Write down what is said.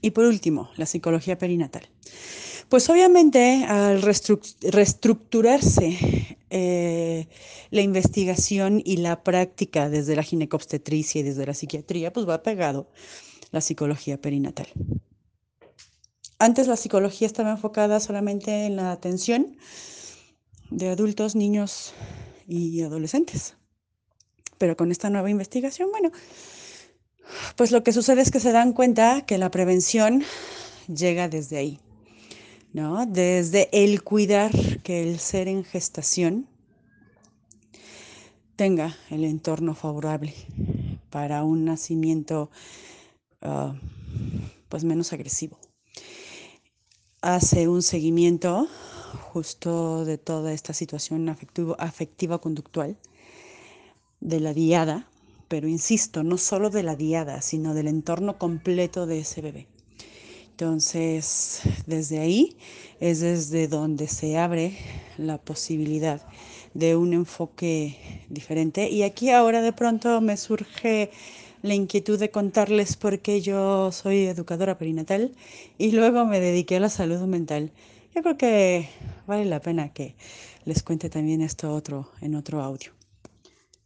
Y por último, la psicología perinatal. Pues obviamente al reestructurarse eh, la investigación y la práctica desde la ginecobstetricia y desde la psiquiatría, pues va pegado la psicología perinatal. Antes la psicología estaba enfocada solamente en la atención de adultos, niños y adolescentes. Pero con esta nueva investigación, bueno, pues lo que sucede es que se dan cuenta que la prevención llega desde ahí, ¿no? Desde el cuidar que el ser en gestación tenga el entorno favorable para un nacimiento ah, pues menos agresivo. Hace un seguimiento justo de toda esta situación afectiva conductual de la diada, pero insisto, no solo de la diada, sino del entorno completo de ese bebé. Entonces, desde ahí es desde donde se abre la posibilidad de un enfoque diferente. Y aquí ahora de pronto me surge la inquietud de contarles por qué yo soy educadora perinatal y luego me dediqué a la salud mental. Yo creo que vale la pena que les cuente también esto otro en otro audio.